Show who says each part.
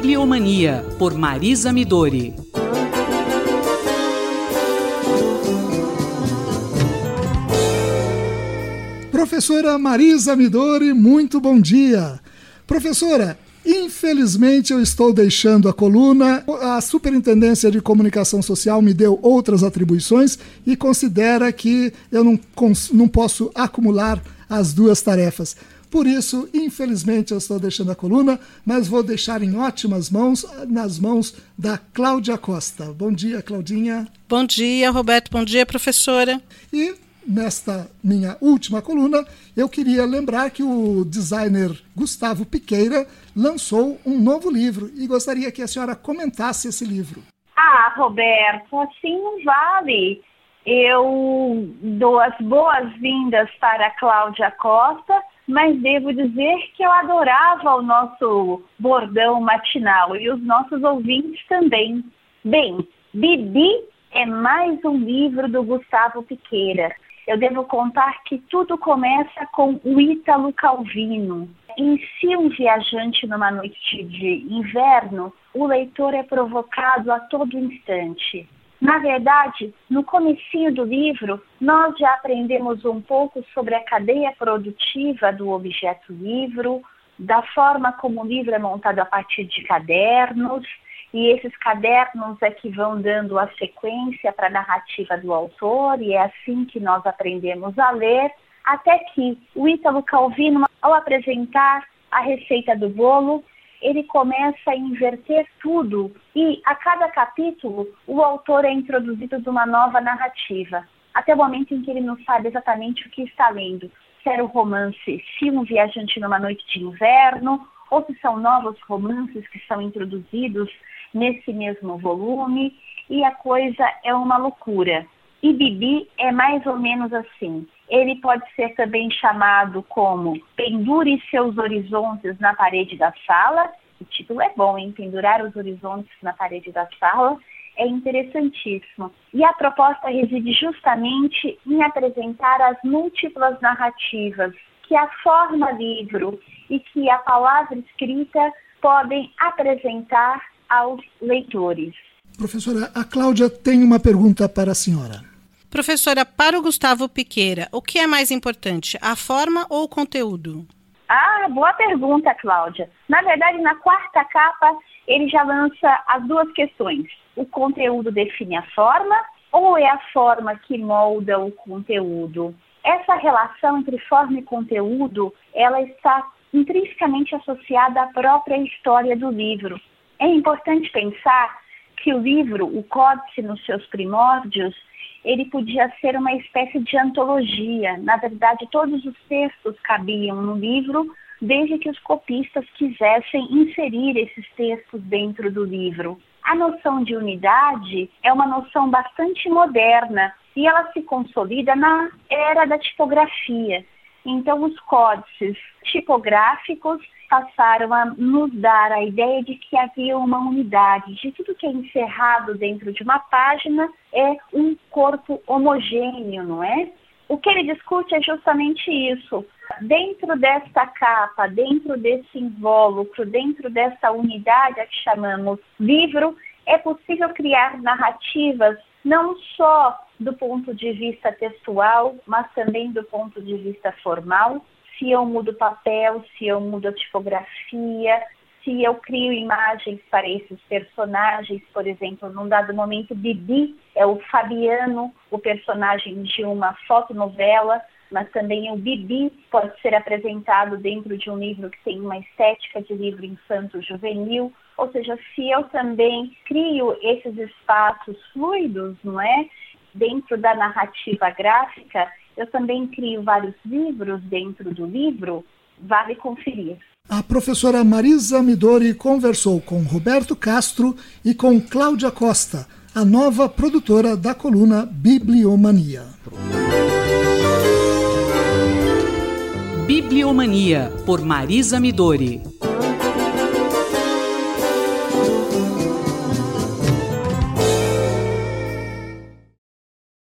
Speaker 1: Bibliomania, por Marisa Midori.
Speaker 2: Professora Marisa Midori, muito bom dia. Professora, Infelizmente, eu estou deixando a coluna. A Superintendência de Comunicação Social me deu outras atribuições e considera que eu não, não posso acumular as duas tarefas. Por isso, infelizmente, eu estou deixando a coluna, mas vou deixar em ótimas mãos, nas mãos da Cláudia Costa. Bom dia, Claudinha.
Speaker 3: Bom dia, Roberto. Bom dia, professora.
Speaker 2: E nesta minha última coluna, eu queria lembrar que o designer Gustavo Piqueira lançou um novo livro e gostaria que a senhora comentasse esse livro.
Speaker 4: Ah, Roberto, assim não vale. Eu dou as boas-vindas para a Cláudia Costa mas devo dizer que eu adorava o nosso bordão matinal e os nossos ouvintes também. Bem, Bibi é mais um livro do Gustavo Piqueira. Eu devo contar que tudo começa com o Ítalo Calvino. Em si, um viajante numa noite de inverno, o leitor é provocado a todo instante. Na verdade, no comecinho do livro, nós já aprendemos um pouco sobre a cadeia produtiva do objeto livro, da forma como o livro é montado a partir de cadernos, e esses cadernos é que vão dando a sequência para a narrativa do autor, e é assim que nós aprendemos a ler, até que o Ítalo Calvino, ao apresentar a receita do bolo, ele começa a inverter tudo e a cada capítulo o autor é introduzido de uma nova narrativa, até o momento em que ele não sabe exatamente o que está lendo. Se era o romance Se um Viajante numa Noite de Inverno, ou se são novos romances que são introduzidos nesse mesmo volume, e a coisa é uma loucura. E Bibi é mais ou menos assim. Ele pode ser também chamado como Pendure seus horizontes na parede da sala. O título é bom, hein? Pendurar os horizontes na parede da sala é interessantíssimo. E a proposta reside justamente em apresentar as múltiplas narrativas que a forma livro e que a palavra escrita podem apresentar aos leitores.
Speaker 2: Professora, a Cláudia tem uma pergunta para a senhora.
Speaker 3: Professora, para o Gustavo Piqueira, o que é mais importante, a forma ou o conteúdo?
Speaker 4: Ah, boa pergunta, Cláudia. Na verdade, na quarta capa, ele já lança as duas questões. O conteúdo define a forma ou é a forma que molda o conteúdo? Essa relação entre forma e conteúdo, ela está intrinsecamente associada à própria história do livro. É importante pensar que o livro, o Códice nos seus primórdios, ele podia ser uma espécie de antologia. Na verdade, todos os textos cabiam no livro, desde que os copistas quisessem inserir esses textos dentro do livro. A noção de unidade é uma noção bastante moderna e ela se consolida na era da tipografia. Então, os códices tipográficos passaram a nos dar a ideia de que havia uma unidade, de tudo que é encerrado dentro de uma página é um corpo homogêneo, não é? O que ele discute é justamente isso. Dentro desta capa, dentro desse invólucro, dentro dessa unidade a que chamamos livro, é possível criar narrativas não só do ponto de vista textual, mas também do ponto de vista formal, se eu mudo o papel, se eu mudo a tipografia, se eu crio imagens para esses personagens, por exemplo, num dado momento, Bibi é o Fabiano, o personagem de uma fotonovela, mas também o Bibi pode ser apresentado dentro de um livro que tem uma estética de livro infanto-juvenil, ou seja, se eu também crio esses espaços fluidos, não é? Dentro da narrativa gráfica, eu também crio vários livros dentro do livro, vale conferir.
Speaker 2: A professora Marisa Midori conversou com Roberto Castro e com Cláudia Costa, a nova produtora da coluna Bibliomania.
Speaker 1: Bibliomania, por Marisa Midori.